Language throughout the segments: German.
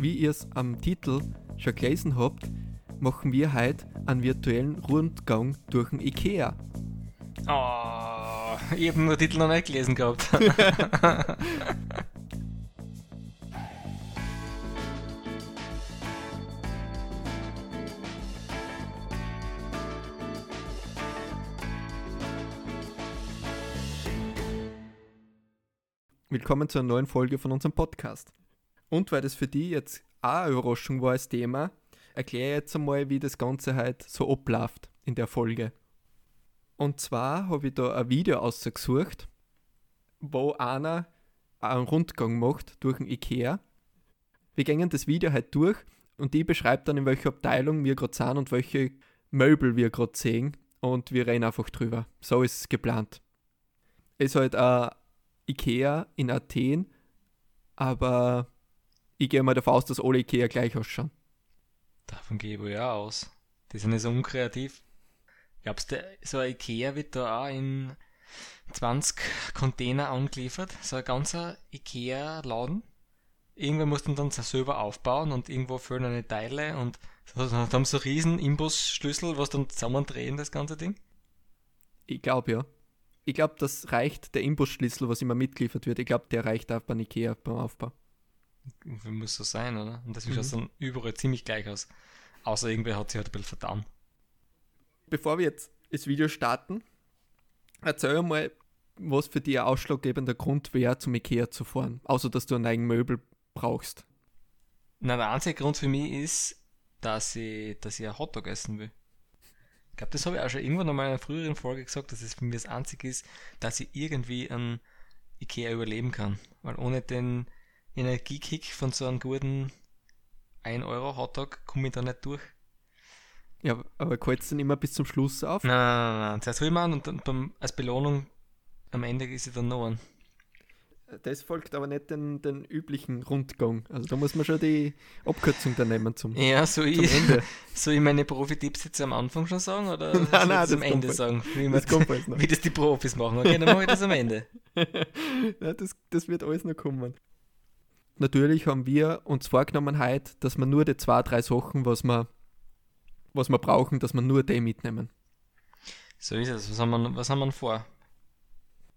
wie ihr es am Titel schon gelesen habt, machen wir heute einen virtuellen Rundgang durch den IKEA. Oh, ich habe den Titel noch nicht gelesen gehabt. Willkommen zu einer neuen Folge von unserem Podcast. Und weil das für die jetzt auch eine Überraschung war als Thema, erkläre ich jetzt einmal, wie das Ganze halt so abläuft in der Folge. Und zwar habe ich da ein Video ausgesucht, wo einer einen Rundgang macht durch den Ikea. Wir gehen das Video halt durch und die beschreibt dann, in welcher Abteilung wir gerade sind und welche Möbel wir gerade sehen und wir reden einfach drüber. So ist es geplant. Ist halt ein Ikea in Athen, aber ich gehe mal davon aus, dass alle Ikea gleich ausschauen. Davon gehe ich wohl ja aus. Die sind nicht so unkreativ. Glaubst du, so ein Ikea wird da auch in 20 Container angeliefert? So ein ganzer Ikea-Laden? Irgendwer muss dann dann selber aufbauen und irgendwo fehlen eine Teile und da haben so riesen Imbusschlüssel, was dann zusammendrehen, das ganze Ding? Ich glaube ja. Ich glaube, das reicht, der Imbusschlüssel, was immer mitgeliefert wird, ich glaube, der reicht auch bei Ikea beim Aufbau. Muss so sein, oder? Und das mhm. schaut dann überall ziemlich gleich aus. Außer irgendwer hat sich halt ein bisschen vertan. Bevor wir jetzt das Video starten, erzähl mal, was für dich ein ausschlaggebender Grund wäre, zum Ikea zu fahren. Außer, dass du einen eigenen Möbel brauchst. Na, der einzige Grund für mich ist, dass ich, dass ich ein Hotdog essen will. Ich glaube, das habe ich auch schon irgendwann in meiner früheren Folge gesagt, dass es für mich das Einzige ist, dass ich irgendwie ein Ikea überleben kann. Weil ohne den Energiekick von so einem guten 1 Euro Hotdog komme ich da nicht durch. Ja, aber kalt dann immer bis zum Schluss auf? Nein, nein, nein, nein. Zuerst will man und dann beim, als Belohnung am Ende ist sie dann noch ein. Das folgt aber nicht den, den üblichen Rundgang. Also da muss man schon die Abkürzung dann nehmen zum, ja, so zum ich, Ende. Soll ich meine Profi-Tipps jetzt am Anfang schon sagen oder nein, nein, das am Ende sagen? Wie, das wie das die Profis machen. Okay, dann mache ich das am Ende. ja, das, das wird alles noch kommen. Natürlich haben wir uns vorgenommen heute, dass wir nur die zwei, drei Sachen, was wir, was wir brauchen, dass wir nur die mitnehmen. So ist es. Was haben wir, was haben wir vor?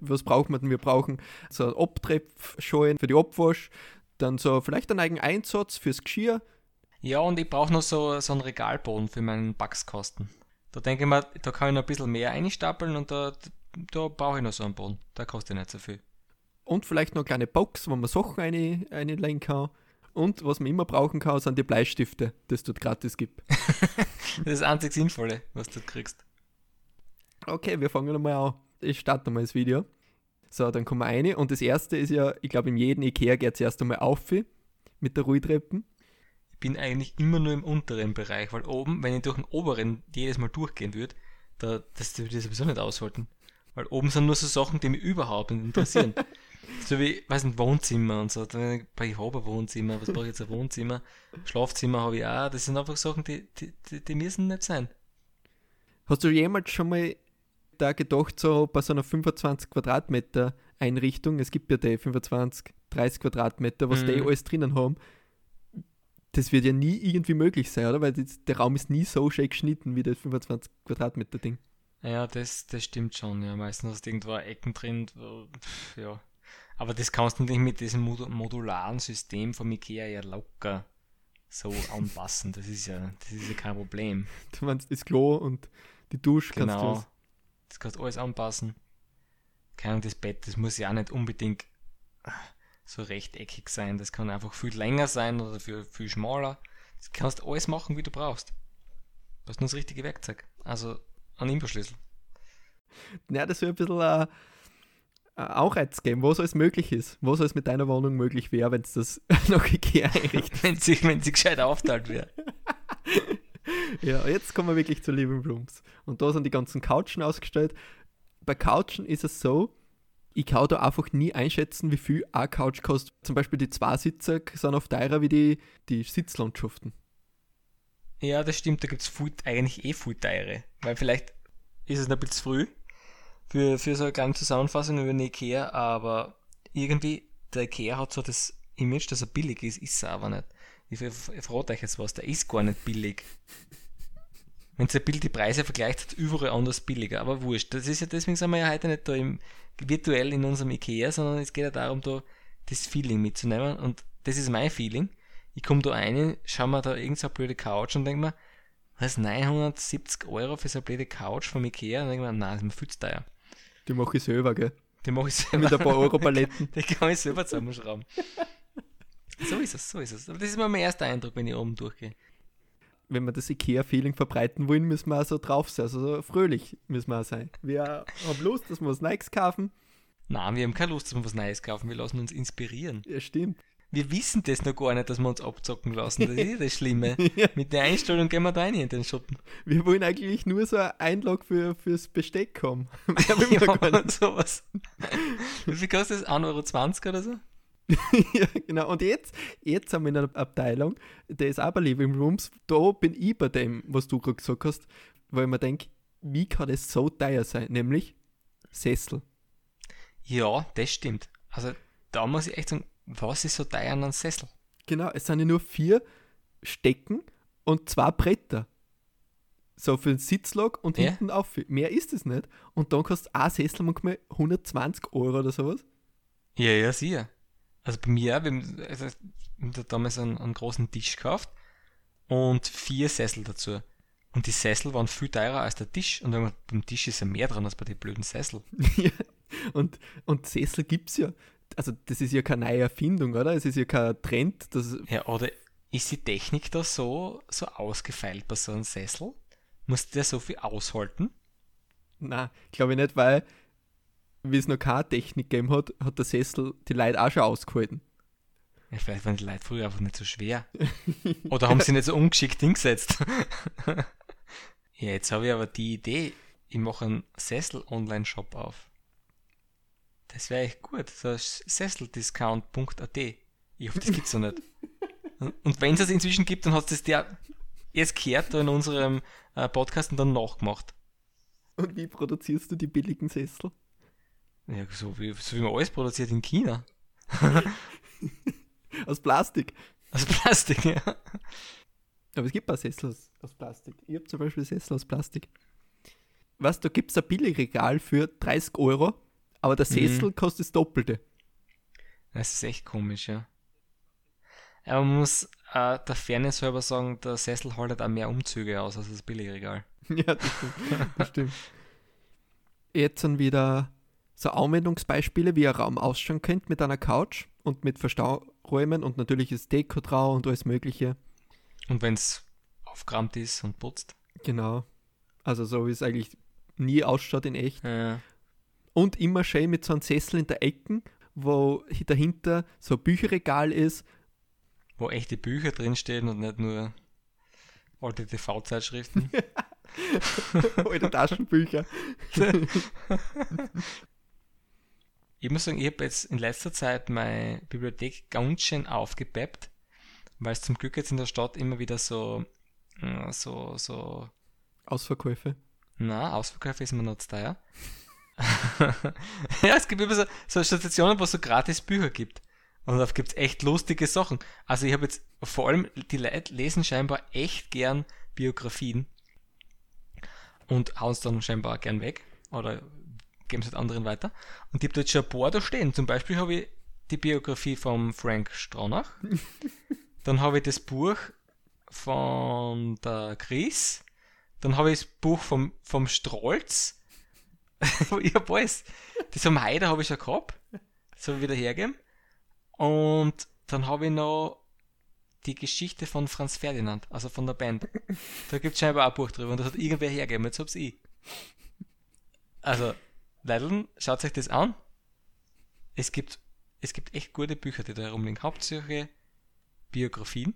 was braucht man denn? Wir brauchen so ein Abtreppschalen für die Abwasch, dann so vielleicht einen eigenen Einsatz fürs Geschirr. Ja, und ich brauche noch so, so einen Regalboden für meinen Backskasten. Da denke ich mir, da kann ich noch ein bisschen mehr einstapeln und da, da brauche ich noch so einen Boden. Da kostet nicht so viel. Und vielleicht noch eine kleine Box, wo man Sachen eine, einlegen kann. Und was man immer brauchen kann, sind die Bleistifte, die es dort gratis gibt. das ist das einzig Sinnvolle, was du kriegst. Okay, wir fangen nochmal an. Ich starte mal das Video. So, dann kommen wir rein. Und das erste ist ja, ich glaube, in jedem Ikea geht es erst einmal auf mit der Ruhitreppen. Ich bin eigentlich immer nur im unteren Bereich, weil oben, wenn ich durch den oberen jedes Mal durchgehen würde, da, das würde ich sowieso nicht aushalten. Weil oben sind nur so Sachen, die mich überhaupt nicht interessieren. so wie, weiß nicht, Wohnzimmer und so. Ich habe ein Wohnzimmer, was brauche ich jetzt ein Wohnzimmer? Schlafzimmer habe ich auch. Das sind einfach Sachen, die, die, die, die müssen nicht sein. Hast du jemals schon mal da gedacht, so bei so einer 25 Quadratmeter Einrichtung, es gibt ja die 25, 30 Quadratmeter, was mhm. die alles drinnen haben, das wird ja nie irgendwie möglich sein, oder? Weil das, der Raum ist nie so schön geschnitten wie das 25 Quadratmeter Ding. Ja, das, das stimmt schon, ja. Meistens hast du irgendwo Ecken drin, pff, ja. Aber das kannst du nicht mit diesem modularen System von Ikea ja locker so anpassen. Das ist ja, das ist ja kein Problem. Du meinst das Klo und die Dusche genau. kannst du das kannst du alles anpassen. Keine Ahnung, das Bett, das muss ja auch nicht unbedingt so rechteckig sein. Das kann einfach viel länger sein oder viel, viel schmaler. Das kannst du alles machen, wie du brauchst. Du hast nur das richtige Werkzeug. Also ein Imbusschlüssel. Ja, das wäre ein bisschen äh, auch jetzt geben, was alles möglich ist. Was alles mit deiner Wohnung möglich wäre, wenn es das noch Ikea einrichtet. wenn sie, wenn sie gescheit aufteilt wäre. ja, jetzt kommen wir wirklich zu Living Rooms. Und da sind die ganzen Couchen ausgestellt. Bei Couchen ist es so, ich kann da einfach nie einschätzen, wie viel eine Couch kostet. Zum Beispiel die Zweisitzer sind oft teurer wie die, die Sitzlandschaften. Ja, das stimmt, da gibt es eigentlich eh viel teure. Weil vielleicht ist es noch ein bisschen früh für, für so eine kleine Zusammenfassung über den Ikea, aber irgendwie, der Ikea hat so das Image, dass er billig ist, ist er aber nicht. Ich, frage euch jetzt was, der ist gar nicht billig. Wenn ihr Bild die Preise vergleicht, hat überall anders billiger, aber wurscht. Das ist ja, deswegen sind wir ja heute nicht da im, virtuell in unserem Ikea, sondern es geht ja darum, da das Feeling mitzunehmen und das ist mein Feeling. Ich komme da rein, schau mir da irgendeine so blöde Couch und denke mir, was, 970 Euro für so eine blöde Couch vom Ikea? Und denke mir, nein, das ist mir viel zu teuer. Die mache ich selber, gell? Die mache ich selber. Mit ein paar Euro Paletten. Die kann ich selber zusammenschrauben. so ist es, so ist es. Aber das ist mal mein erster Eindruck, wenn ich oben durchgehe. Wenn wir das Ikea-Feeling verbreiten wollen, müssen wir auch so drauf sein. Also so fröhlich müssen wir auch sein. Wir haben Lust, dass wir was Neues kaufen. Nein, wir haben keine Lust, dass wir was Neues kaufen. Wir lassen uns inspirieren. Ja, stimmt. Wir wissen das noch gar nicht, dass wir uns abzocken lassen. Das ist das Schlimme. ja. Mit der Einstellung gehen wir da rein in den Schuppen. Wir wollen eigentlich nur so ein Einlog für, fürs Besteck haben. ja, sowas. Wie viel kostet das? 1,20 Euro oder so? ja, genau. Und jetzt, jetzt haben wir in einer Abteilung, der ist aber Living Rooms, da bin ich bei dem, was du gerade gesagt hast, weil mir denke, wie kann das so teuer sein? Nämlich Sessel. Ja, das stimmt. Also da muss ich echt sagen, was ist so teuer an einem Sessel? Genau, es sind ja nur vier Stecken und zwei Bretter. So für den Sitzlog und ja. hinten auf. Mehr ist es nicht. Und dann kostet ein Sessel manchmal 120 Euro oder sowas. Ja, ja, sicher. Also bei mir, wir haben, also, wir haben damals einen, einen, großen Tisch gekauft und vier Sessel dazu. Und die Sessel waren viel teurer als der Tisch. Und beim Tisch ist ja mehr dran als bei den blöden Sessel. ja, und, und Sessel gibt es ja also das ist ja keine neue Erfindung, oder? Es ist ja kein Trend. Das ja, oder ist die Technik da so, so ausgefeilt bei so einem Sessel? Muss der so viel aushalten? Na, glaube ich nicht, weil wie es noch keine Technik gegeben hat, hat der Sessel die Leute auch schon ausgehalten. Ja, vielleicht waren die Leute früher einfach nicht so schwer. Oder haben sie nicht so ungeschickt hingesetzt. ja, jetzt habe ich aber die Idee, ich mache einen Sessel-Online-Shop auf. Das wäre echt gut. So sesseldiscount.at. Ich hoffe, das gibt es noch nicht. Und wenn es das inzwischen gibt, dann hat es der jetzt gehört in unserem äh, Podcast und dann nachgemacht. Und wie produzierst du die billigen Sessel? Ja, so wie, so wie man alles produziert in China. aus Plastik. Aus Plastik, ja. Aber es gibt auch Sessel aus, aus Plastik. Ich habe zum Beispiel Sessel aus Plastik. Was, da gibt es ein Billigregal für 30 Euro aber der Sessel mhm. kostet das Doppelte. Das ist echt komisch, ja. Aber man muss äh, der Fairness halber sagen, der Sessel haltet auch mehr Umzüge aus als das Billigregal. ja, das stimmt. Das stimmt. Jetzt dann wieder so Anwendungsbeispiele, wie ein Raum ausschauen könnte mit einer Couch und mit Verstauräumen und natürlich ist Deko drauf und alles Mögliche. Und wenn es aufgeräumt ist und putzt. Genau. Also so wie es eigentlich nie ausschaut in echt. Ja. Und immer schön mit so einem Sessel in der Ecke, wo dahinter so ein Bücherregal ist. Wo echte Bücher drinstehen und nicht nur alte TV-Zeitschriften. alte Taschenbücher. ich muss sagen, ich habe jetzt in letzter Zeit meine Bibliothek ganz schön aufgepeppt, weil es zum Glück jetzt in der Stadt immer wieder so, äh, so, so. Ausverkäufe? Na, Ausverkäufe ist mir noch zu teuer. ja, es gibt immer so, so Stationen, wo es so gratis Bücher gibt. Und da gibt es echt lustige Sachen. Also ich habe jetzt vor allem, die Leute lesen scheinbar echt gern Biografien und hauen es dann scheinbar gern weg oder geben es halt anderen weiter. Und ich habe dort schon ein paar da stehen. Zum Beispiel habe ich die Biografie von Frank Stronach. dann habe ich das Buch von der Chris. Dann habe ich das Buch vom, vom Strolz ich hab alles. Das am Heider habe ich schon gehabt. Das ich wieder hergeben. Und dann habe ich noch die Geschichte von Franz Ferdinand, also von der Band. Da gibt es scheinbar auch ein Buch drüber und das hat irgendwer hergegeben, jetzt hab's ich. Also, Leideln, schaut euch das an. Es gibt, es gibt echt gute Bücher, die da herumliegen. Hauptsächlich Biografien.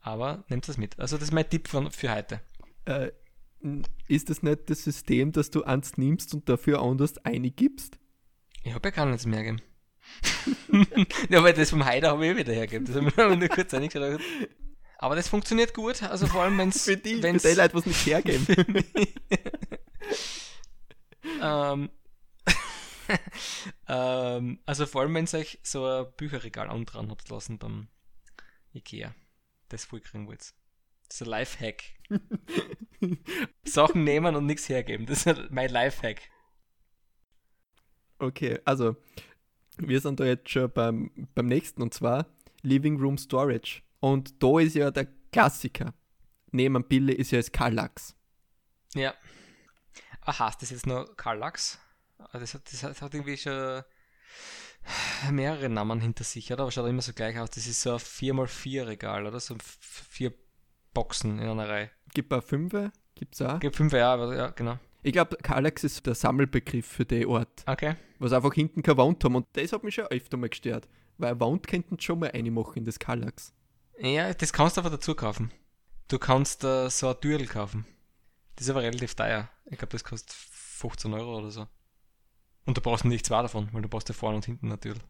Aber nehmt das mit. Also, das ist mein Tipp von, für heute. Äh, ist das nicht das System, dass du eins nimmst und dafür anders eingibst? Ich habe ja gar nichts mehr gegeben. ja, weil das vom Heider habe ich eh wieder hergegeben. Das habe ich nur kurz eingeschaut. Aber das funktioniert gut, also vor allem wenn es. für die, wenn's, für die Leute, was nicht hergeben. ähm, ähm, also vor allem, wenn ihr euch so ein Bücherregal dran habt lassen beim Ikea. Das voll kriegen wollt. Das ist ein Lifehack. Sachen nehmen und nichts hergeben. Das ist mein Lifehack. Okay, also wir sind da jetzt schon beim, beim nächsten und zwar Living Room Storage. Und da ist ja der Klassiker. Neben Pille ist ja das Kallax. Ja. Ah, heißt das jetzt nur Kallax? Ah, das hat, das hat irgendwie schon mehrere Namen hinter sich, oder? Aber schaut immer so gleich aus. Das ist so ein 4x4 Regal, oder? So vier Boxen in einer Reihe. Gibt auch fünfe? Gibt's auch? Gibt fünf, ja, aber ja, genau. Ich glaube, Kallax ist der Sammelbegriff für den Ort. Okay. Was einfach hinten keine Wand haben. Und das hat mich schon öfter mal gestört. Weil eine Wand könnten schon mal reinmachen in das Kallax. Ja, das kannst du aber dazu kaufen. Du kannst uh, so ein Türl kaufen. Das ist aber relativ teuer. Ich glaube, das kostet 15 Euro oder so. Und du brauchst nicht zwei davon, weil du brauchst ja vorne und hinten natürlich.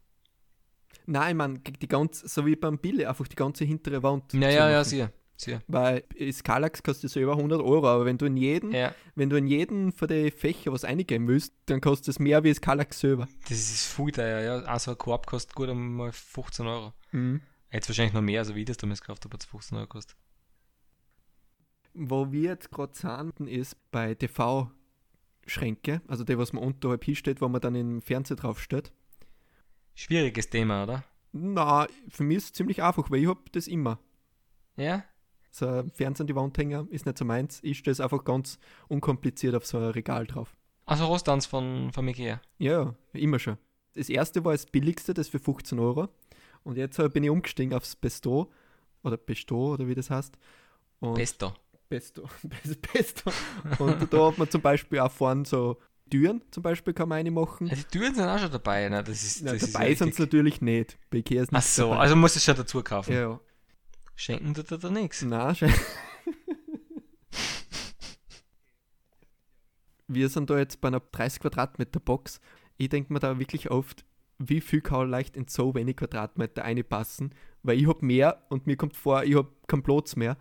Nein, meine, die ganze, so wie beim Bille, einfach die ganze hintere Wand. Ja, ja, ja, sicher. Sicher. Weil Skalax kostet so über 100 Euro, aber wenn du in jeden, Ja. wenn du in jeden von den Fächern was eingeben willst, dann kostet es mehr wie Skalax selber. Das ist viel teuer, ja. Also ein Korb kostet gut einmal 15 Euro. Mhm. Jetzt wahrscheinlich noch mehr, also wie das damals gekauft habe, hat es 15 Euro gekostet. Wo wir jetzt gerade sind, ist bei TV-Schränke, also der, was man unterhalb hinstellt, wo man dann im Fernseher draufstellt. Schwieriges Thema, oder? Na, für mich ist es ziemlich einfach, weil ich habe das immer. Ja? So ein Fernseher an die Wand hängen ist nicht so meins. Ich stelle es einfach ganz unkompliziert auf so ein Regal drauf. Also Rostanz von, von Ikea. Ja, immer schon. Das erste war das billigste, das für 15 Euro. Und jetzt äh, bin ich umgestiegen aufs Besto. Oder Besto, oder wie das heißt. Und Pesto. Besto. Bes- Besto. Und da hat man zum Beispiel auch vorne so Türen, zum Beispiel kann man eine machen. Ja, die Türen sind auch schon dabei, ne? Das ist, Na, das dabei ist sind es natürlich nicht. Bei Ikea ist Ach nichts so, dabei. also musst du es schon dazu kaufen. Ja, ja. Schenken tut er da nichts. Nein, schön. Wir sind da jetzt bei einer 30 Quadratmeter Box. Ich denke mir da wirklich oft, wie viel kann leicht in so wenig Quadratmeter einpassen, weil ich habe mehr und mir kommt vor, ich habe keinen Platz mehr.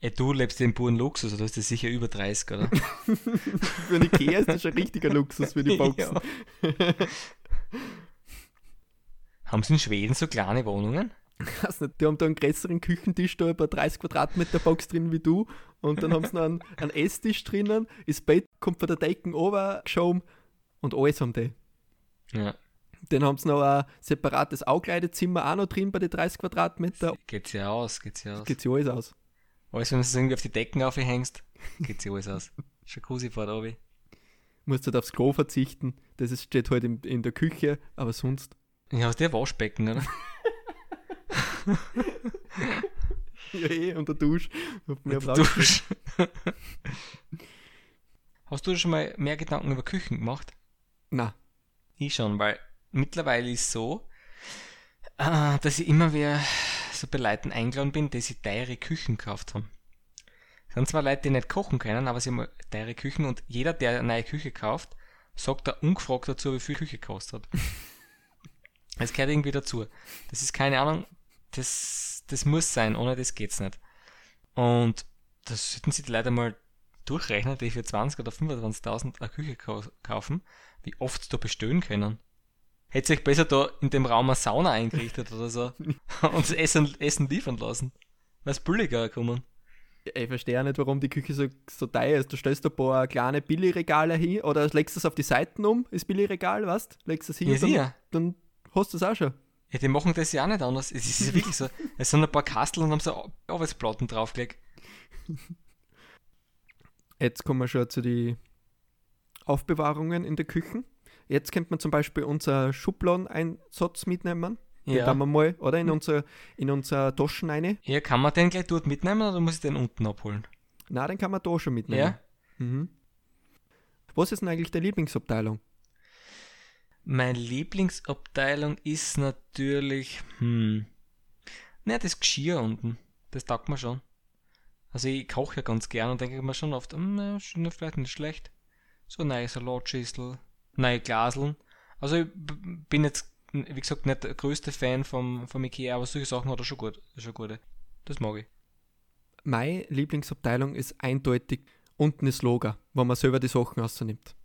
Ja, du lebst in puren Luxus, oder? Du hast das sicher über 30, oder? Für einen Ikea ist das schon richtiger Luxus für die Boxen. Ja. Haben sie in Schweden so kleine Wohnungen? Weiß nicht, die haben da einen größeren Küchentisch, da über 30 Quadratmeter Box drin wie du und dann haben sie noch einen, einen Esstisch drinnen, das Bett kommt von der Decke oben geschoben und alles haben die. Ja. Dann haben sie noch ein separates Augleidezimmer auch noch drin bei den 30 Quadratmeter. Geht's ja aus, geht's ja aus. Geht sich alles aus. Alles, wenn du es irgendwie auf die Decken aufhängst, geht's ja alles aus. Jacuzzi fährt obi. Musst halt aufs Klo verzichten. Das ist, steht halt in, in der Küche, aber sonst. Ja, du ein Waschbecken, oder? Ja, eh, und der Dusch. Der Dusch. Hast du schon mal mehr Gedanken über Küchen gemacht? Na, Ich schon, weil mittlerweile ist so, äh, dass ich immer wieder so bei Leuten eingeladen bin, die sich teure Küchen gekauft haben. Es sind zwar Leute, die nicht kochen können, aber sie haben teure Küchen und jeder, der eine neue Küche kauft, sagt da ungefragt dazu, wie viel Küche kostet. Das gehört irgendwie dazu. Das ist keine Ahnung, das, das muss sein, ohne das geht's nicht. Und das sollten sich die Leute mal durchrechnen, die für 20 oder 25.000 eine Küche kau kaufen, wie oft sie da bestellen können. Hätte sich besser da in dem Raum eine Sauna eingerichtet oder so und das Essen, Essen liefern lassen. Wäre es billiger gekommen. ich verstehe auch nicht, warum die Küche so, so teuer ist. Du stellst ein paar kleine Billigregale hin oder legst es auf die Seiten um, das Billigregal, weißt Legst es hin, Ja, dann, dann hast du es auch schon. Ja, die machen das ja auch nicht anders. Es ist wirklich so. Es sind ein paar Kastel und haben so Arbeitsplatten draufgelegt. Jetzt kommen wir schon zu den Aufbewahrungen in der Küche. Jetzt könnte man zum Beispiel unser Schubladeneinsatz mitnehmen. Den Ja. tun wir mal, oder? In unser, in unser Taschen rein. Ja, kann man den gleich dort mitnehmen oder muss ich den unten abholen? Na, den kann man da schon mitnehmen. Ja? Mhm. Was ist denn eigentlich deine Lieblingsabteilung? Meine Lieblingsabteilung ist natürlich, hm, naja, das Geschirr unten. Das taugt mir schon. Also ich koche ja ganz gern und denke mir schon oft, hm, vielleicht nicht schlecht. So neue Salatschüssel, neue Glaseln. Also ich bin jetzt, wie gesagt, nicht der größte Fan vom, vom Ikea, aber solche Sachen hat er schon gut, schon gute. Das mag ich. Meine Lieblingsabteilung ist eindeutig unten das Lager, wo man selber die Sachen rausnimmt.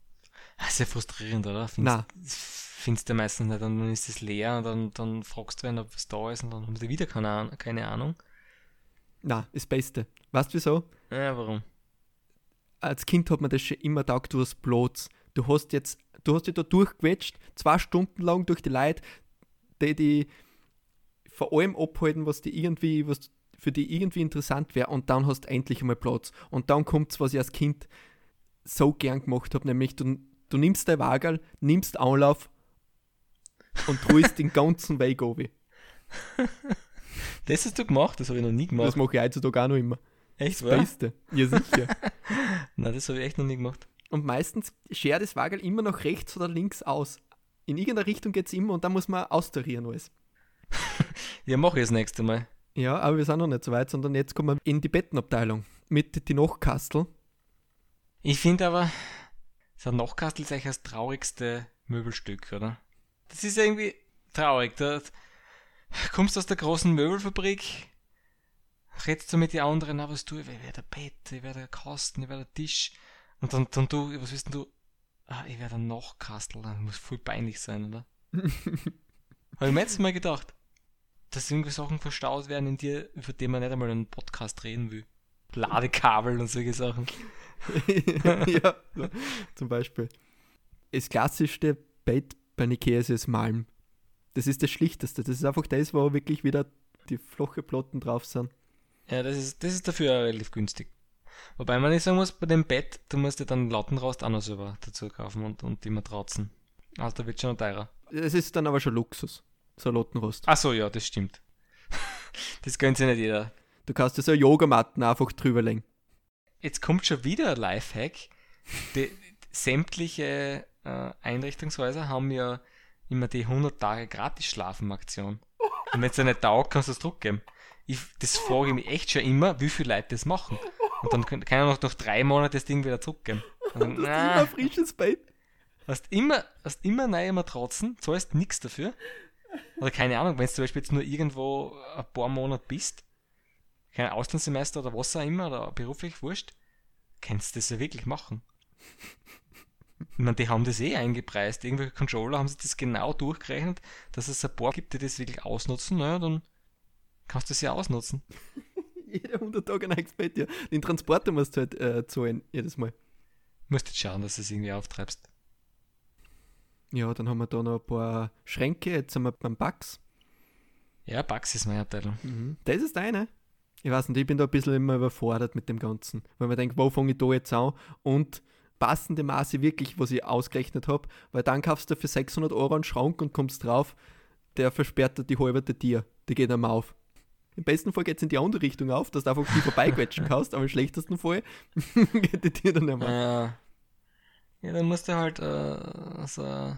Das ist ja frustrierend, oder? Na. Findest du meistens nicht. Und dann ist es leer und dann, dann fragst du einen, ob was da ist und dann haben sie wieder keine, keine Ahnung. Na, das Beste. Weißt du wieso? Ja, warum? Als Kind hat man das schon immer taugt, du hast Blots. Du hast jetzt, du hast dich da durchgequetscht, zwei Stunden lang durch die Leute, die die vor allem abhalten, was die irgendwie, was für die irgendwie interessant wäre und dann hast du endlich einmal Platz. Und dann kommt's, was ich als Kind so gern gemacht habe, nämlich du, du nimmst dein Wagel, nimmst Anlauf und ruhst den ganzen Weg runter. Das hast du gemacht, das habe ich noch nie gemacht. Das mache ich heutzutage auch noch immer. echt, Das wahr? Beste. Ja, sicher. Nein, das habe ich echt noch nie gemacht. Und meistens schert das Wagel immer nach rechts oder links aus. In irgendeiner Richtung geht es immer und dann muss man austarieren alles. Ja, mache ich das nächste Mal. Ja, aber wir sind noch nicht so weit, sondern jetzt kommen wir in die Bettenabteilung mit die Nachkastel. Ich finde aber, so ein Nachkastel ist eigentlich das traurigste Möbelstück, oder? Das ist irgendwie traurig. Da kommst du aus der großen Möbelfabrik, redst du mit den anderen, na, was tue ich? Ich werde ein Bett, ich werde ein Kasten, ich werde ein Tisch. Und dann, dann du, was willst denn du? Ah, ich werde ein Nachkastel. Das muss voll peinlich sein, oder? Habe ich mir jetzt mal gedacht, dass irgendwie Sachen verstaut werden in dir, über die man nicht einmal einen Podcast reden will. Ladekabel und solche Sachen. ja, so, zum Beispiel. Das klassischste Bett bei Ikea ist das Malm. Das ist das Schlichteste. Das ist einfach das, wo wirklich wieder die flache Platten drauf sind. Ja, das ist, das ist dafür auch relativ günstig. Wobei man nicht sagen muss, bei dem Bett, du musst dir dann Lattenrost auch noch selber dazu kaufen und, und die Matratzen. Also da wird schon teurer. Das ist dann aber schon Luxus. So ein Lottenrost. Ach so, ja, das stimmt. das gönnt sich nicht jeder. Du kannst dir so Yogamatten einfach drüberlegen. Jetzt kommt schon wieder ein Lifehack. Die, sämtliche äh, Einrichtungshäuser haben ja immer die 100 Tage gratis Schlafen-Aktion. Und wenn es dir nicht taugt, kannst du es zurückgeben. Ich, das frage ich mich echt schon immer, wie viele Leute das machen. Und dann kann kann ich noch nach drei Monaten das Ding wieder zurückgeben. Und dann, Das na, immer frisches Bett. Hast immer, hast immer neue Matratzen, zahlst nichts dafür. Oder keine Ahnung, wenn du zum Beispiel jetzt nur irgendwo ein paar Monate bist, kein Auslandssemester oder was auch immer, oder beruflich wurscht, kannst du das ja wirklich machen. Ich meine, die haben das eh eingepreist. Irgendwelche Controller haben sich das genau durchgerechnet, dass es ein paar gibt, die das wirklich ausnutzen. Naja, dann kannst du es ja ausnutzen. Jede 100 Tage ein Bett, ja. Den Transporter musst du halt äh, zahlen, jedes Mal. Musst jetzt schauen, dass du es irgendwie auftreibst. Ja, dann haben wir da noch ein paar Schränke. Jetzt sind wir beim Bugs. Ja, Bugs ist meine Abteilung. Mhm. Das ist deine. Ich weiß nicht, ich bin da ein bisschen immer überfordert mit dem Ganzen. Weil man denkt, wo fange ich da jetzt an? Und passende Maße wirklich, was ich ausgerechnet habe. Weil dann kaufst du für 600 Euro einen Schrank und kommst drauf, der versperrt dir die halbe Tier. Die geht einmal auf. Im besten Fall geht es in die andere Richtung auf, dass du einfach die vorbeiquetschen kannst, aber im schlechtesten Fall geht die Tier dann einmal. Ja. Ja, dann musst du halt äh, so,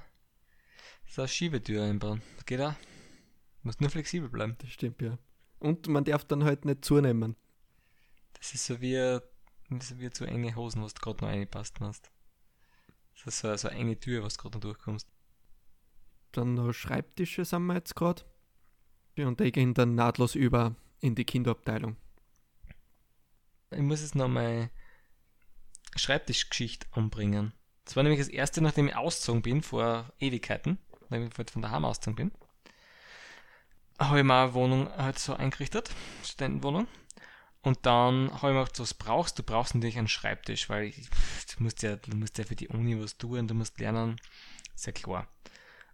so eine Schiebetür einbauen. Das geht auch. Du musst nur flexibel bleiben. Das stimmt, ja. Und man darf dann halt nicht zunehmen. Das ist so wie, ist wie zu enge Hosen, was du gerade noch reingepasst hast. Das ist so, so eine enge Tür, was du gerade noch durchkommst. Dann noch Schreibtische sind wir jetzt gerade. Und die gehen dann nahtlos über in die Kinderabteilung. Ich muss jetzt noch meine Schreibtischgeschichte anbringen. Das war nämlich das erste, nachdem ich ausgezogen bin, vor Ewigkeiten, nachdem ich von daheim ausgezogen bin. Habe ich mir eine Wohnung halt so eingerichtet, Studentenwohnung. Und dann habe ich mir gedacht, was brauchst du? Du brauchst natürlich einen Schreibtisch, weil ich, du, musst ja, du musst ja für die Uni was tun, du musst lernen. Ist ja klar.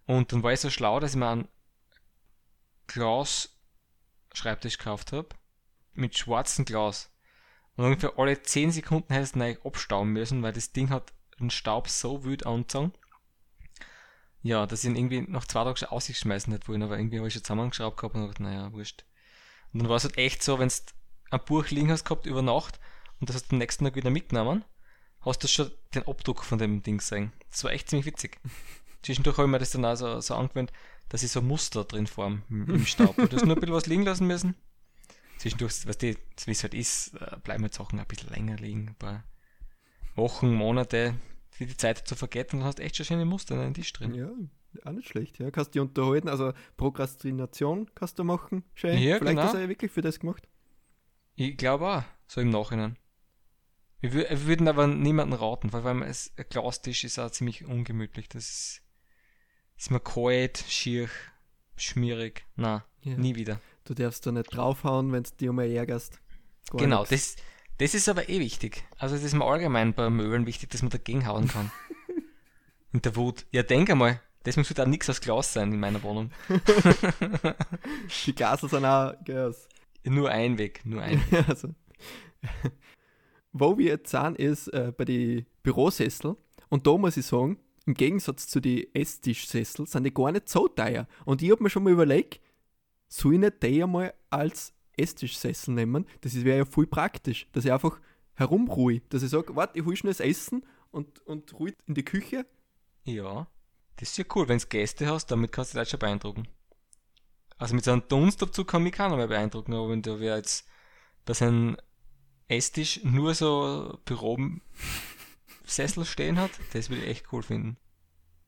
Und dann war ich so schlau, dass ich mir einen Glas-Schreibtisch gekauft habe. Mit schwarzem Glas. Und ungefähr alle 10 Sekunden hättest du neu abstauben müssen, weil das Ding hat den Staub so wild angezogen. Ja, dass ich ihn irgendwie nach zwei Tagen schon ausschmeißen hätte wollen, aber irgendwie habe ich schon zusammengeschraubt gehabt und gedacht, naja, wurscht. Und dann war es halt echt so, wenn du ein Buch liegen hast gehabt über Nacht und das hast du am nächsten Tag wieder mitgenommen, hast du schon den Abdruck von dem Ding gesehen. Das war echt ziemlich witzig. Zwischendurch habe ich mir das dann auch so, so angewöhnt, dass ich so Muster drin form im, Staub. Du hast nur ein bisschen was liegen lassen müssen. Zwischendurch, weißt du, wie es halt ist, äh, bleiben halt Sachen ein bisschen länger liegen, ein paar Wochen, Monate, wie die Zeit zu vergeht und dann hast du echt schon schöne Muster in den Tisch drin. Ja, auch nicht schlecht. Ja, kannst dich unterhalten. Also Prokrastination kannst du machen. Schön. Ja, Vielleicht genau. ist er ja wirklich für das gemacht. Ich glaube auch, so im Nachhinein. Wir, wir würden aber niemanden raten, weil, weil es, ein Glastisch ist auch ziemlich ungemütlich. Das ist, ist mir kalt, schier, schmierig. Na, Ja. nie wieder. Du darfst da nicht draufhauen, wenn du dich einmal ärgerst. Gar genau, nix. das, das ist aber eh wichtig. Also das ist mir allgemein bei Möbeln wichtig, dass man dagegen hauen kann. in der Wut. Ja, denk einmal, deswegen sollte auch nichts aus Glas sein in meiner Wohnung. Die Glasel sind auch Gas. Nur ein Weg, nur ein Weg. also. Wo wir jetzt sind, ist äh, bei den Bürosessel. Und da muss ich sagen, im Gegensatz zu den Esstischsessel sind die gar nicht so teuer. Und ich habe mir schon mal überlegt, soll ich nicht die einmal als Esstischsessel nehmen? Das wäre ja voll praktisch, dass ich einfach herumruhe. Dass ich sage, warte, ich hole schnell das Essen und, und ruhe in die Küche. Ja, das ist ja cool, wenn du Gäste hast, damit kannst du die Leute schon beeindrucken. Also mit so einem Dunstabzug kann mich keiner mehr beeindrucken, aber wenn da wer jetzt bei seinem Esstisch nur so Bürosessel stehen hat, das würde ich echt cool finden.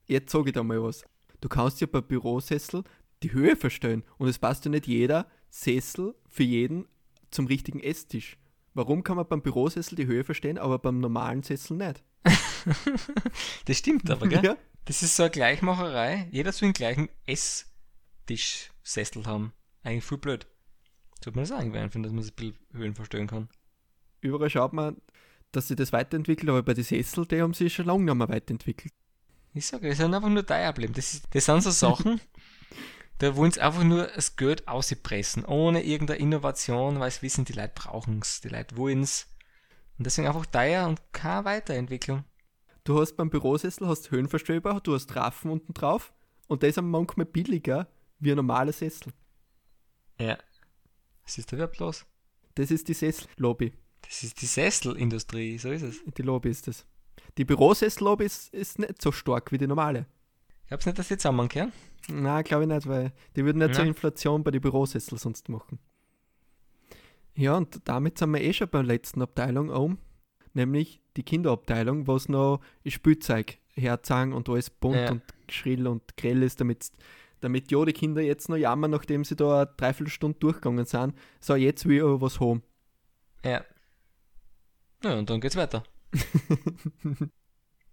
Jetzt sage ich da mal was. Du kannst ja bei Bürosessel die Höhe verstellen und es passt ja nicht jeder Sessel für jeden zum richtigen Esstisch. Warum kann man beim Bürosessel die Höhe verstehen, aber beim normalen Sessel nicht? Das stimmt aber, gell? Ja, Das ist so eine Gleichmacherei. Jeder soll den gleichen Esstischsessel haben. Eigentlich voll blöd. Sollte man das eigentlich einfinden, dass man es ein bisschen Höhen verstellen kann. überall schaut man, dass sich das weiterentwickelt, aber bei den Sessel, die haben sich schon lange nicht mehr weiterentwickelt. Ich sage, es sind einfach nur geblieben. Das, ist, das sind so Sachen, da wollen sie einfach nur das Geld auspressen, ohne irgendeine Innovation, weil sie wissen, die Leute brauchen es, die Leute wollen es. Und deswegen einfach teuer und keine Weiterentwicklung. Du hast beim Bürosessel hast Höhenverstöber, du hast Raffen unten drauf und die sind manchmal billiger wie ein normaler Sessel. Ja. Was ist da wer bloß? Das ist die Sessellobby. Das ist die Sesselindustrie, so ist es. Die Lobby ist das. Die Bürosessellobby ist, ist nicht so stark wie die normale. Glaubst du nicht, dass die zusammenkehren? Na, glaube ich nicht, weil die würden nicht so Na. Inflation bei den Bürosessel sonst machen. Ja, und damit sind wir eh schon bei der letzten Abteilung um, nämlich die Kinderabteilung, wo es noch Spielzeug herzeigen und alles bunt Ja. und schrill und grell ist, damit, damit ja die Kinder jetzt noch jammern, nachdem sie da eine Dreiviertelstunde durchgegangen sind. So, jetzt will ich aber was haben. Ja. Ja, und dann geht's weiter.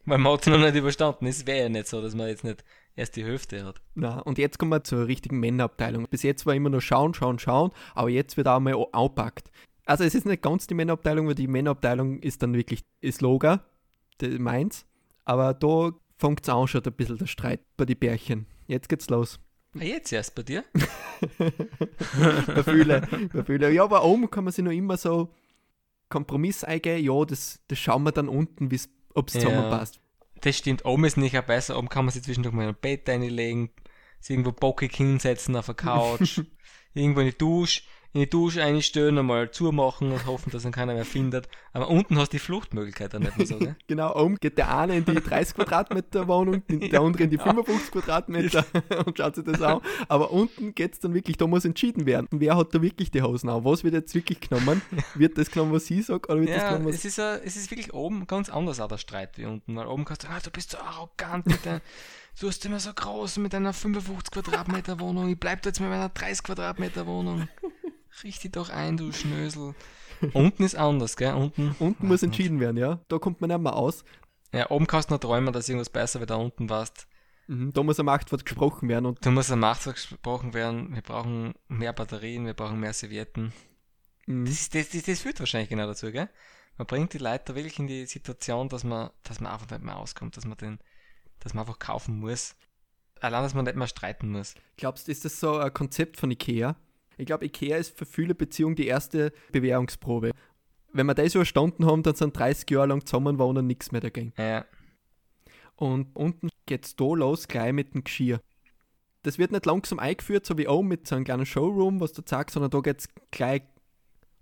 Weil man hat es noch nicht überstanden. Es wäre ja nicht so, dass man jetzt nicht erst die Hälfte hat. Na, und jetzt kommen wir zur richtigen Männerabteilung. Bis jetzt war immer nur schauen, schauen, schauen, aber jetzt wird auch mal aufpackt. Also es ist nicht ganz die Männerabteilung, weil die Männerabteilung ist dann wirklich das Loga, meins. Aber da fängt es an schon ein bisschen der Streit bei den Bärchen. Jetzt geht's los. Ah, jetzt erst bei dir? Bei vielen, bei vielen. Ja, aber oben kann man sich noch immer so Kompromiss eingehen. Ja, das, das schauen wir dann unten, ob es Ja. zusammenpasst. Das stimmt, oben ist nicht auch besser. Oben kann man sich zwischendurch mal in ein Bett reinlegen, sich irgendwo bockig hinsetzen auf der Couch, irgendwo in die Dusche, in die Dusche einstellen und mal zumachen und hoffen, dass ihn keiner mehr findet. Aber unten hast du die Fluchtmöglichkeit dann nicht mehr so, gell? Genau, oben geht der eine in die 30 Quadratmeter Wohnung, der andere in die 55 Quadratmeter und schaut sich das an. Aber unten geht es dann wirklich, da muss entschieden werden. Wer hat da wirklich die Hosen an? Was wird jetzt wirklich genommen? Wird das genommen, was sie sagt, oder wird das genommen, was es ist, a, es ist wirklich oben ganz anders auch der Streit wie unten, weil oben kannst du, ah, du bist so arrogant mit deiner, du hast immer so groß mit deiner 55 Quadratmeter Wohnung, ich bleib da jetzt mit meiner 30 Quadratmeter Wohnung. Richte doch ein, du Schnösel. Unten ist anders, gell? Unten. Unten muss entschieden werden, ja. Da kommt man nicht mehr aus. Ja, oben kannst du noch träumen, dass irgendwas besser wird, da unten warst. Mhm, Da muss am Machtwort gesprochen werden und Da muss ein Machtwort gesprochen werden, wir brauchen mehr Batterien, wir brauchen mehr Servietten. mhm, Das, ist, das, das, das führt wahrscheinlich genau dazu, gell? Man bringt die Leute da wirklich in die Situation, dass man, dass man einfach nicht mehr auskommt, dass man den, dass man einfach kaufen muss. Allein, dass man nicht mehr streiten muss. glaubst du, ist das so ein Konzept von Ikea? Ich glaube, Ikea ist für viele Beziehungen die erste Bewährungsprobe. Wenn wir das überstanden haben, dann sind 30 Jahre lang zusammen wohnen nichts mehr dagegen. Ja, Und unten geht's da los, gleich mit dem Geschirr. Das wird nicht langsam eingeführt, so wie oben mit so einem kleinen Showroom, was du sagst, sondern da geht's gleich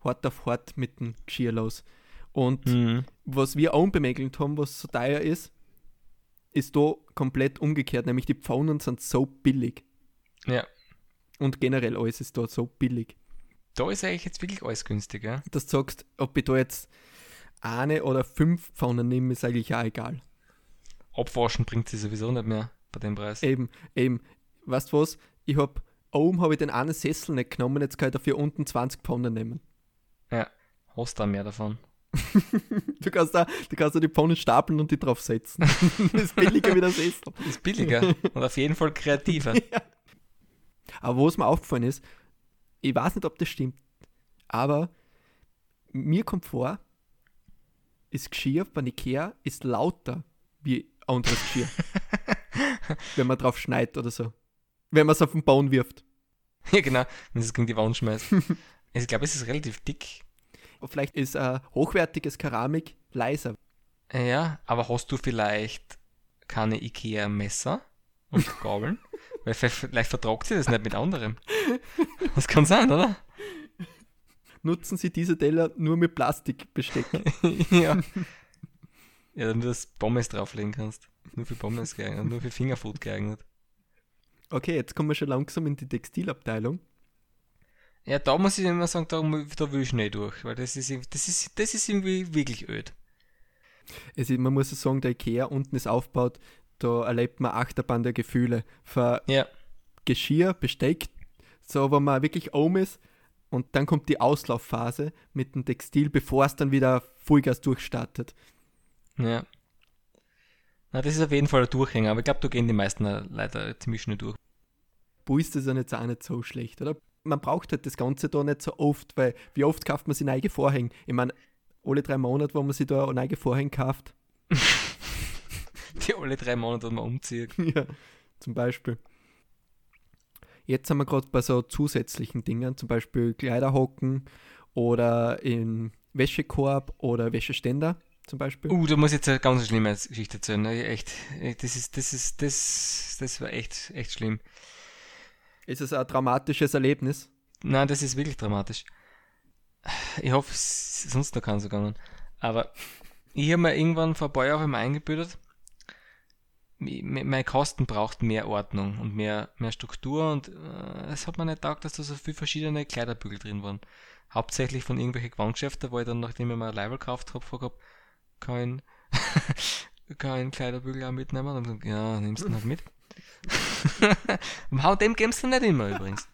hart auf hart mit dem Geschirr los. Und mhm. was wir auch bemängelt haben, was so teuer ist, ist da komplett umgekehrt, nämlich die Pfaunen sind so billig. ja. Und generell alles ist da so billig. Da ist eigentlich jetzt wirklich alles günstig, gell? Dass du sagst, ob ich da jetzt eine oder fünf Pfaunen nehme, ist eigentlich auch egal. Abwaschen bringt sie sowieso nicht mehr bei dem Preis. Eben, eben. Weißt du was? Ich hab, oben habe ich den einen Sessel nicht genommen, jetzt kann ich dafür unten 20 Pfaunen nehmen. Ja, hast da mehr davon. du, kannst da, du kannst da die Pfanne stapeln und die drauf setzen. das ist billiger wie das Essen. Das ist billiger und auf jeden Fall kreativer. Ja. Aber was mir aufgefallen ist, ich weiß nicht, ob das stimmt, aber mir kommt vor, das Geschirr bei Ikea ist lauter wie anderes Geschirr. wenn man drauf schneit oder so. Wenn man es auf den Bauen wirft. Ja, genau, wenn es gegen die Wand schmeißt. ich glaube, es ist relativ dick. Vielleicht ist äh, hochwertiges Keramik leiser. Ja, aber hast du vielleicht keine Ikea-Messer und Gabeln? Weil vielleicht vertragt sie das nicht mit anderem. Das kann sein, oder? Nutzen Sie diese Teller nur mit Plastikbesteck. ja. Ja, damit du das Pommes drauflegen kannst. Nur für Pommes geeignet, nur für Fingerfood geeignet. Okay, jetzt kommen wir schon langsam in die Textilabteilung. Ja, da muss ich immer sagen, da, da will ich nicht durch, weil das ist, das ist, das ist irgendwie wirklich öd. Es man muss sagen, der Ikea unten ist aufgebaut, da erlebt man Achterbahn der Gefühle. Für ja. Geschirr, Besteck, so wo man wirklich oben ist und dann kommt die Auslaufphase mit dem Textil, bevor es dann wieder Vollgas durchstartet. Ja. Na, das ist auf jeden Fall ein Durchhänger, aber ich glaube, da gehen die meisten leider ziemlich schnell durch. Wo ist das ja jetzt auch nicht so schlecht, oder? Man braucht halt das Ganze da nicht so oft, weil wie oft kauft man sich neue Vorhänge? Ich meine, alle drei Monate, wo man sich da neue Vorhänge kauft. die alle drei Monate, wo man umzieht. ja, zum Beispiel. Jetzt sind wir gerade bei so zusätzlichen Dingen, zum Beispiel Kleiderhocken oder im Wäschekorb oder Wäscheständer zum Beispiel. Uh, da muss ich jetzt eine ganz schlimme Geschichte erzählen. Ne? Echt, das ist, das ist, das, das war echt, echt schlimm. Ist es ein dramatisches Erlebnis? Nein, das ist wirklich dramatisch. Ich hoffe, es ist sonst noch keinen so gegangen. Aber ich habe mir irgendwann vor ein paar Jahren mal eingebildet, mein Kosten braucht mehr Ordnung und mehr, mehr Struktur und äh, es hat mir nicht gedacht, dass da so viele verschiedene Kleiderbügel drin waren. Hauptsächlich von irgendwelchen Gewandgeschäften, wo ich dann, nachdem ich mir ein Leibel gekauft habe, gefragt habe, kein, kein Kleiderbügel auch mitnehmen? Und dann, ja, nimmst du ihn halt mit. Dem gibst du nicht immer übrigens.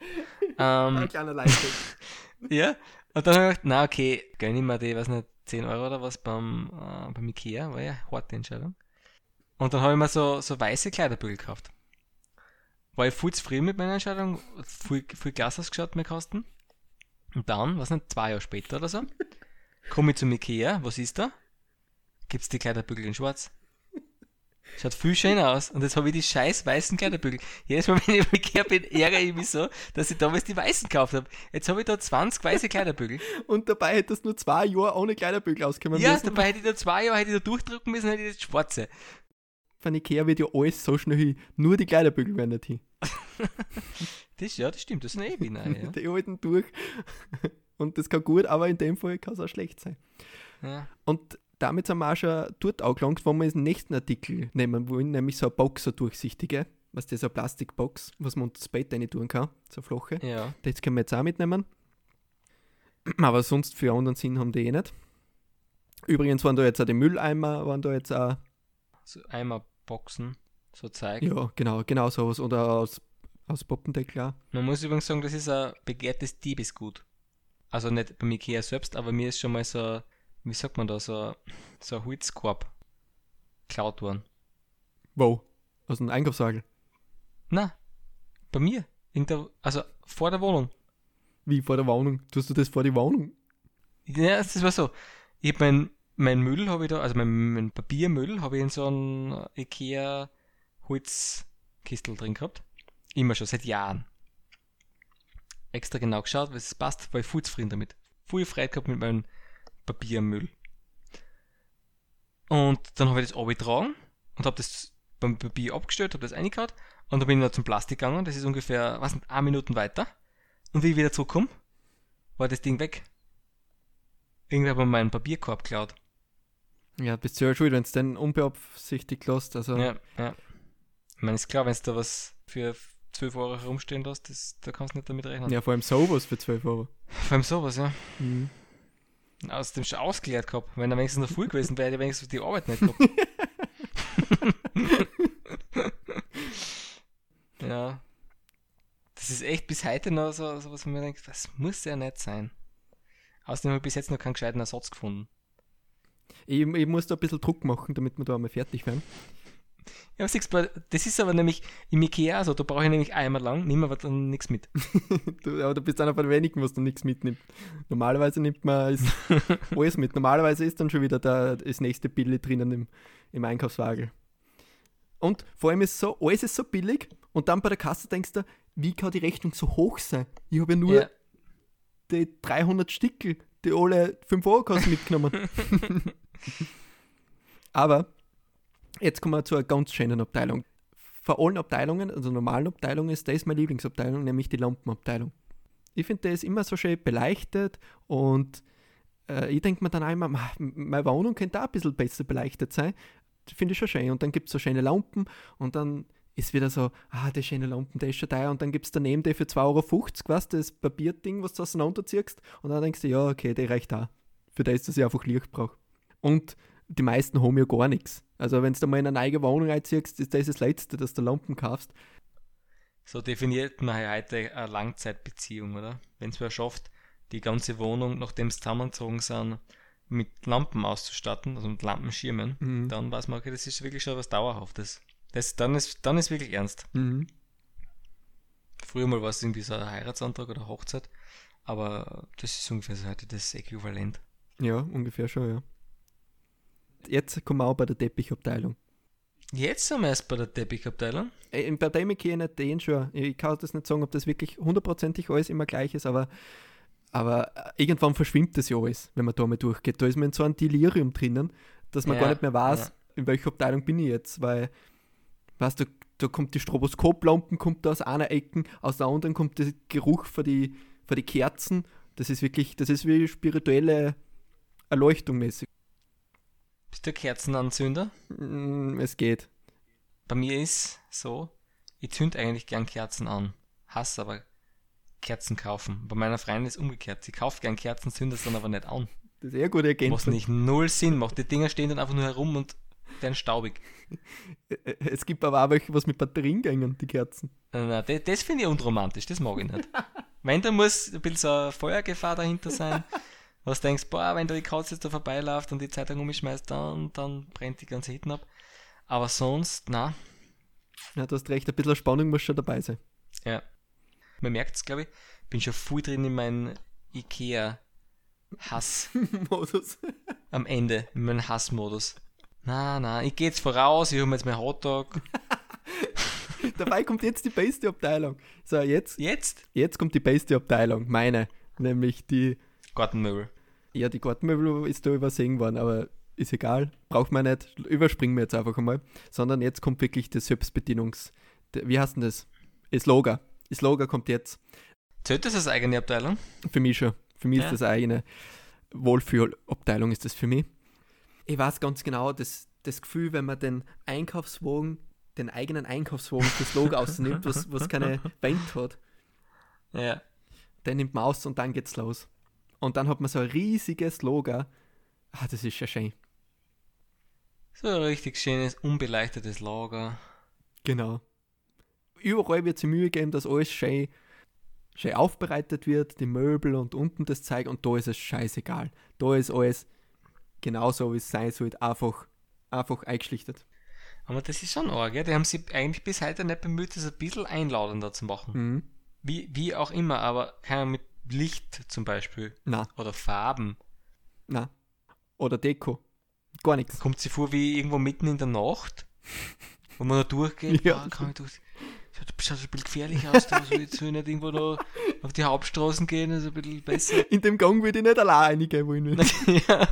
ähm, Ein kleiner Leistung. ja, und dann habe ich gedacht, na okay, gönn ich mir die, weiß nicht, 10 Euro oder was beim, äh, beim Ikea, war ja eine harte Entscheidung. Und dann habe ich mir so, so weiße Kleiderbügel gekauft. War ich voll zufrieden mit meiner Entscheidung, viel, viel Glas ausgeschaut, mir kosten. Und dann, was nicht, zwei Jahre später oder so, komme ich zum Ikea, was ist da? Gibt's die Kleiderbügel in schwarz? Schaut viel schöner aus. Und jetzt habe ich die scheiß weißen Kleiderbügel. Jedes Mal, wenn ich im Ikea bin, ärgere ich mich so, dass ich damals die weißen gekauft habe. Jetzt habe ich da 20 weiße Kleiderbügel. Und dabei hättest du nur zwei Jahre ohne Kleiderbügel auskommen ja, müssen. Ja, dabei hätte ich da zwei Jahre hätte ich da durchdrucken müssen, hätte ich das schwarze. Von Ikea wird ja alles so schnell hin. Nur die Kleiderbügel werden nicht hin. das, ja, das stimmt. Das sind eh ja. Die alten durch. Und das kann gut, aber in dem Fall kann es auch schlecht sein. Ja. Und damit sind wir auch schon dort angelangt, wo wir den nächsten Artikel nehmen wollen, nämlich so eine Box, so durchsichtige. Was das ist eine Plastikbox, was man unter das Bett rein tun kann, so flache. Ja. Das können wir jetzt auch mitnehmen. Aber sonst für anderen Sinn haben die eh nicht. Übrigens waren da jetzt auch die Mülleimer, waren da jetzt auch. So Eimerboxen, so zeigen. Ja, genau, genau sowas. Oder aus, aus Poppendeckel auch. Man muss übrigens sagen, das ist ein begehrtes Diebesgut. Also nicht beim Ikea selbst, aber mir ist schon mal so wie sagt man da, so, so ein Holzkorb geklaut worden. Wo? Aus dem Einkaufswagen? Na, bei mir. In der, also vor der Wohnung. Wie vor der Wohnung? Tust du das vor die Wohnung? Ja, das war so. Ich hab mein, mein Müll habe ich da, also mein, mein Papiermüll habe ich in so einem Ikea Holzkistel drin gehabt. Immer schon, seit Jahren. Extra genau geschaut, was es passt, war ich voll zufrieden damit. Voll Freude gehabt mit meinem Papiermüll. Und dann habe ich das abgetragen und habe das beim Papier abgestellt, habe das reingehauen und dann bin ich noch zum Plastik gegangen. Das ist ungefähr, was nicht, eine Minute weiter. Und wie ich wieder zurückkomme, war das Ding weg. Irgendwie habe ich meinen Papierkorb geklaut. Ja, bist du ja schuld, wenn es dann unbeabsichtigt lässt. Also. Ja, ja. Ich meine, ist klar, wenn du da was für 12 Euro herumstehen lässt, das, da kannst du nicht damit rechnen. Ja, vor allem sowas für 12 Euro. Vor allem sowas, ja. Mhm aus schon ausgeleert gehabt. Wenn er wenigstens noch früh gewesen wäre, hätte er wenigstens die Arbeit nicht gehabt. ja. Das ist echt bis heute noch so, so was man denkt, das muss ja nicht sein. Außerdem habe ich bis jetzt noch keinen gescheiten Ersatz gefunden. Ich, ich muss da ein bisschen Druck machen, damit wir da einmal fertig werden. Ja, siehst du, das ist aber nämlich im Ikea so, da brauche ich nämlich einmal lang, nehme aber dann nichts mit. du, aber du bist einer von den wenigen, was du nichts mitnimmt. Normalerweise nimmt man alles mit. Normalerweise ist dann schon wieder der, das nächste Billy drinnen im, im Einkaufswagen. Und vor allem ist so, alles ist so billig und dann bei der Kasse denkst du, wie kann die Rechnung so hoch sein? Ich habe ja nur ja. die 300 Stickel, die alle 5 Euro kosten, mitgenommen. aber Jetzt kommen wir zu einer ganz schönen Abteilung. Von allen Abteilungen, also normalen Abteilungen, ist das meine Lieblingsabteilung, nämlich die Lampenabteilung. Ich finde, der ist immer so schön beleuchtet und äh, ich denke mir dann einmal, meine Wohnung könnte auch ein bisschen besser beleuchtet sein. Finde ich schon schön. Und dann gibt es so schöne Lampen und dann ist wieder so, ah, die schöne Lampen, der ist schon da. Und dann gibt es daneben die für 2,50 Euro, was, das Papierding, was du auseinanderziehst. Und dann denkst du, ja, okay, der reicht da. Für das, dass ich einfach Licht brauche. Und die meisten haben ja gar nichts. Also wenn du mal in eine eigene Wohnung einziehst, ist das das Letzte, dass du Lampen kaufst. So definiert man heute eine Langzeitbeziehung, oder? Wenn es wer schafft, die ganze Wohnung, nachdem sie zusammengezogen sind, mit Lampen auszustatten, also mit Lampenschirmen, mhm. dann weiß man, okay, das ist wirklich schon was Dauerhaftes. Das, dann, ist, dann ist wirklich ernst. Mhm. Früher mal war es irgendwie so ein Heiratsantrag oder Hochzeit, aber das ist ungefähr so heute das Äquivalent. Ja, ungefähr schon, ja. Jetzt kommen wir auch bei der Teppichabteilung. Jetzt sind wir erst bei der Teppichabteilung? Äh, bei dem ich nicht den schon. Ich kann das nicht sagen, ob das wirklich hundertprozentig alles immer gleich ist, aber, aber irgendwann verschwimmt das ja alles, wenn man da mal durchgeht. Da ist man in so einem Delirium drinnen, dass man ja, gar nicht mehr weiß, ja. in welcher Abteilung bin ich jetzt, weil, weißt du, da kommt die Stroboskoplampen kommt da aus einer Ecke, aus der anderen kommt der Geruch für die, für die Kerzen. Das ist wirklich, das ist wie spirituelle Erleuchtung mäßig. Bist du Kerzenanzünder? Mm, es geht. Bei mir ist so, ich zünd eigentlich gern Kerzen an. Hasse aber Kerzen kaufen. Bei meiner Freundin ist umgekehrt. Sie kauft gern Kerzen, zündet es dann aber nicht an. Das ist eher gut ergänzt. Was nicht null Sinn macht. Die Dinger stehen dann einfach nur herum und werden staubig. Es gibt aber auch welche, was mit Batterien gängen, die Kerzen. Nein, das, das finde ich unromantisch, das mag ich nicht. Wenn, da muss ein bisschen so eine Feuergefahr dahinter sein was denkst, boah, wenn da die Katze jetzt da vorbeiläuft und die Zeitung umschmeißt, dann, dann brennt die ganze Hitten ab. Aber sonst, na. Ja, du hast recht, ein bisschen Spannung muss schon dabei sein. Ja. Man merkt es, glaube ich, bin schon voll drin in meinen Ikea-Hass-Modus. Am Ende, in meinem Hassmodus. Na, na, ich gehe jetzt voraus, ich hole mir jetzt meinen Hotdog. Dabei kommt jetzt die beste Abteilung. So, jetzt. Jetzt? Jetzt kommt die beste Abteilung, meine. Nämlich die Gartenmöbel. Ja, die Gartenmöbel ist da übersehen worden, aber ist egal, braucht man nicht, überspringen wir jetzt einfach einmal, sondern jetzt kommt wirklich das Selbstbedienungs... Wie heißt denn das? Slogan. Slogan kommt jetzt. Zählt das als eigene Abteilung? Für mich schon. Für mich ja. ist das eigene Wohlfühlabteilung ist das für mich. Ich weiß ganz genau, das, das Gefühl, wenn man den Einkaufswagen, den eigenen Einkaufswagen fürs Logo ausnimmt, was, was keine Band hat. Ja. Den nimmt man aus und dann geht's los. Und dann hat man so ein riesiges Logo. Ah, das ist ja schön. So ein richtig schönes, unbeleichtetes Lager. Genau. Überall wird sie Mühe geben, dass alles schön, schön aufbereitet wird, die Möbel und unten das Zeug und da ist es scheißegal. Da ist alles genauso, wie es sein soll, einfach, einfach eingeschlichtet. Aber das ist schon arg, ja? Die haben sich eigentlich bis heute nicht bemüht, das ein bisschen einladender zu machen. Mhm. Wie, wie auch immer, aber kann mit Licht zum Beispiel. Na. Oder Farben. Na. Oder Deko. Gar nichts. Kommt sie vor wie irgendwo mitten in der Nacht, wo man da durchgeht. ja. Ah, kann ich durch. Schaut ein bisschen gefährlich aus, da soll ich, soll ich nicht irgendwo da auf die Hauptstraßen gehen, ist ein bisschen besser. In dem Gang würde ich nicht allein reingehen wollen. ja.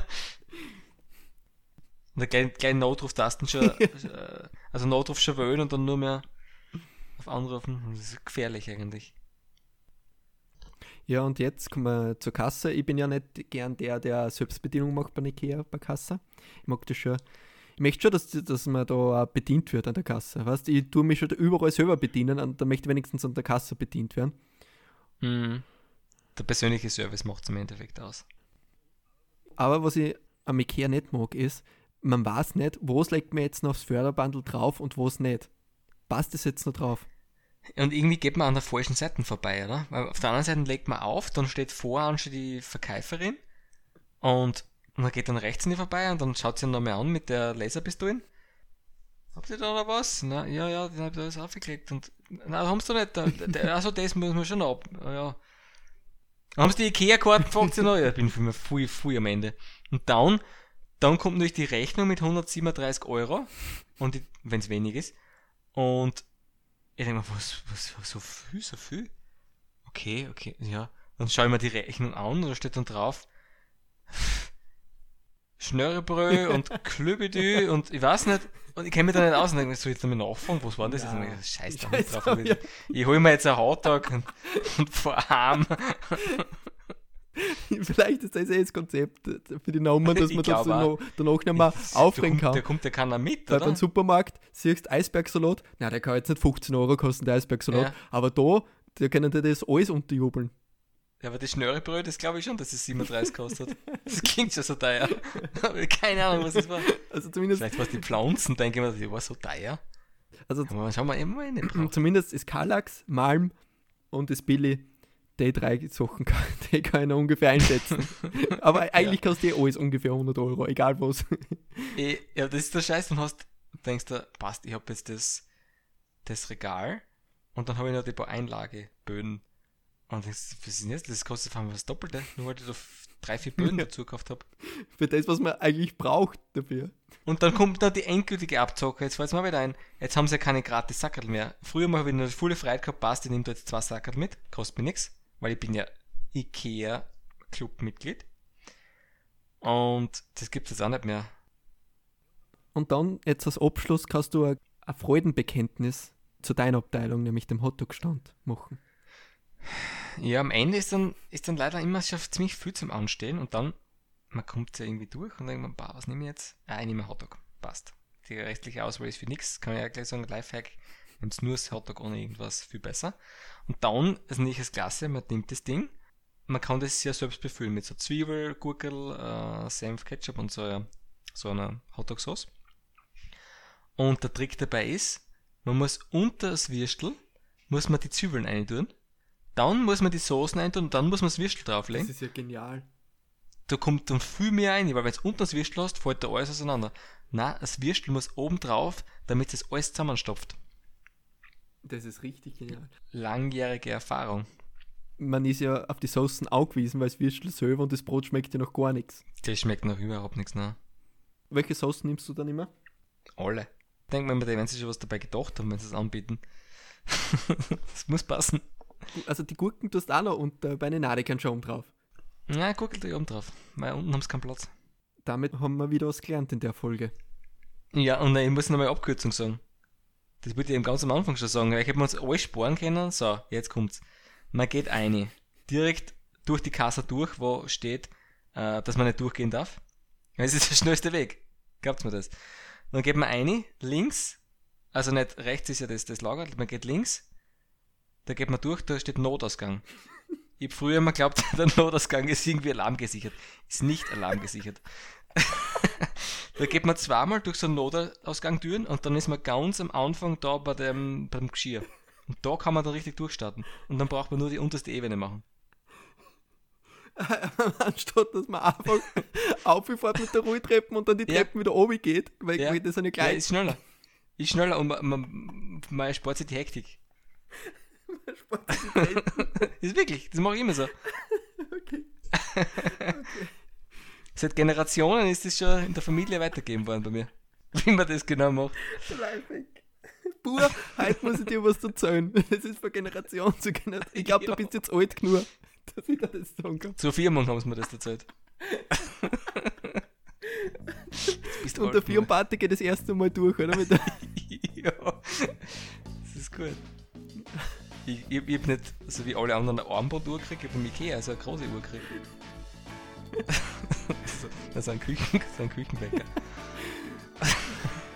Und der kleine, kleine Notruftasten schon, äh, also Notruf schon wählen und dann nur mehr auf anrufen. Das ist gefährlich eigentlich. Ja, und jetzt kommen wir zur Kasse. Ich bin ja nicht gern der, der Selbstbedienung macht bei Ikea, bei Kasse. Ich mag das schon. Ich möchte schon, dass, dass man da bedient wird an der Kasse. Weißt ich tue mich schon überall selber bedienen und da möchte ich wenigstens an der Kasse bedient werden. Mhm. Der persönliche Service macht es im Endeffekt aus. Aber was ich am Ikea nicht mag, ist, man weiß nicht, was legt man jetzt noch aufs Förderbandel drauf und was nicht. Passt das jetzt noch drauf? Und irgendwie geht man an der falschen Seite vorbei, oder? Weil auf der anderen Seite legt man auf, dann steht vorne schon die Verkäuferin Und man geht dann rechts an die vorbei und dann schaut sie ihn nochmal an mit der Laserpistole. Habt ihr da noch was? Na, ja, ja, den hab ich alles aufgeklickt und, na, haben sie doch nicht. Der, also, das müssen wir schon ab. Ja. Haben sie die Ikea-Karten gefragt? Sie noch? Ja, ich bin mich voll, voll am Ende. Und dann, dann kommt natürlich die Rechnung mit 137 Euro. Und wenn es wenig ist. Und ich denke mir, was, was, was, so viel, so viel? Okay, okay, ja. Dann schaue ich mir die Rechnung an und da steht dann drauf, Schnörrebrö und Klöbedü und ich weiß nicht, und ich kenne mich da nicht aus und denke, soll ich jetzt nochmal nachfragen, was war das? Ja. Jetzt? Scheiß da drauf. Ja. Ich hole mir jetzt einen Hotdog und, und fahr heim. Vielleicht ist das eh das Konzept für die Namen, dass man das noch, danach nicht mehr aufregen kann. Der kommt ja keiner mit, Weil beim Supermarkt siehst Eisbergsalat, na der kann jetzt nicht 15 Euro kosten, der Eisbergsalat, ja. aber da, da können dir das alles unterjubeln. Ja, aber das Schnörrebröt, das glaube ich schon, dass es 37 kostet. Das klingt schon so teuer. Keine Ahnung, was das war. Also zumindest. Vielleicht war es die Pflanzen, denke ich mir, die war so teuer. Also, schauen wir immer in den Zumindest ist Kallax, Malm und das Billy, die drei Sachen kann, die kann ich ungefähr einschätzen. aber eigentlich ja. kostet die alles ungefähr 100 Euro, egal was. Eh, ja, das ist der Scheiß, dann hast, denkst du, passt, ich habe jetzt das, das Regal und dann habe ich noch die paar Einlageböden und denkst, was ist denn jetzt? Das kostet einmal das Doppelte, nur weil ich da drei, vier Böden dazu gekauft habe. Für das, was man eigentlich braucht dafür. Und dann kommt da die endgültige Abzocke. Jetzt fällt es mir wieder ein. Jetzt haben sie ja keine gratis Sackerl mehr. Früher mal habe ich eine volle Freiheit gehabt, passt, ich nehme da jetzt zwei Sackerl mit, kostet mir nichts, weil ich bin ja IKEA-Club-Mitglied. Und das gibt es jetzt auch nicht mehr. Und dann, jetzt als Abschluss, kannst du ein, ein Freudenbekenntnis zu deiner Abteilung, nämlich dem Hotdog-Stand, machen. Ja, am Ende ist dann, ist dann leider immer schon ziemlich viel zum Anstehen und dann, man kommt ja irgendwie durch und denkt man, was nehme ich jetzt? Ah, ich nehme Hotdog. Passt. Die restliche Auswahl ist für nichts, kann ich ja gleich sagen, Lifehack, nimmst nur das Hotdog ohne irgendwas viel besser. Und dann ist nicht das Klasse, man nimmt das Ding, man kann das ja selbst befüllen mit so Zwiebel, Gurkel, äh, Senf, Ketchup und so, ja, so einer Hotdog-Sauce. Und der Trick dabei ist, man muss unter das Würstel, muss man die Zwiebeln reintun dann muss man die Soßen eintun und dann muss man das Würstel drauflegen. Das ist ja genial. Da kommt dann viel mehr rein, weil wenn du unten das Würstel hast, fällt da alles auseinander. Nein, das Würstel muss oben drauf, damit es alles zusammenstopft. Das ist richtig genial. Langjährige Erfahrung. Man ist ja auf die Soßen angewiesen, weil das Würstel selber und das Brot schmeckt ja noch gar nichts. Das schmeckt noch überhaupt nichts, ne? Welche Soßen nimmst du dann immer? Alle. Denk mal, wenn sie schon was dabei gedacht haben, wenn sie es anbieten. das muss passen also die Gurken tust du auch noch unter bei den Nadekern schon oben drauf. Ja, Gurken tue ich oben drauf, weil unten haben sie keinen Platz. Damit haben wir wieder was gelernt in der Folge. Ja, und ich muss noch mal Abkürzung sagen. Das wollte ich eben ganz am Anfang schon sagen, ich hätte uns alles sparen können. So, jetzt kommt's. Man geht eine, direkt durch die Kasse durch, wo steht, äh, dass man nicht durchgehen darf. Das ist der schnellste Weg. Glaubt mir das. Dann geht man eine, links, also nicht rechts ist ja das, das Lager, man geht links, da geht man durch, da steht Notausgang. Ich habe früher immer geglaubt, der Notausgang ist irgendwie alarmgesichert. Ist nicht alarmgesichert. da geht man zweimal durch so einen Notausgang-Türen und dann ist man ganz am Anfang da bei dem, beim Geschirr. Und da kann man dann richtig durchstarten. Und dann braucht man nur die unterste Ebene machen. Anstatt dass man einfach aufgefährt mit der Rolltreppen und dann die Treppen ja. wieder oben geht, weil ja. das eine kleine. Ja, ist schneller. Ist schneller und man, man, man spart sich die Hektik. ist wirklich, das mache ich immer so. Okay. okay. Seit Generationen ist das schon in der Familie weitergegeben worden bei mir. Wie man das genau macht. Pur, heute muss ich dir was erzählen. Das ist von Generation zu Generation. Ich glaube, ja. du bist jetzt alt genug, dass ich dir das sagen kann. Zur Firmung haben sie mir das erzählt. Und der Firmenparty geht das erste Mal durch, oder? ja, das ist gut. Ich, ich, ich hab nicht, so wie alle anderen, eine Armbanduhr gekriegt, ich hab von Ikea also eine große Uhr gekriegt. das ist ein, Küchen, ein Küchenbäcker.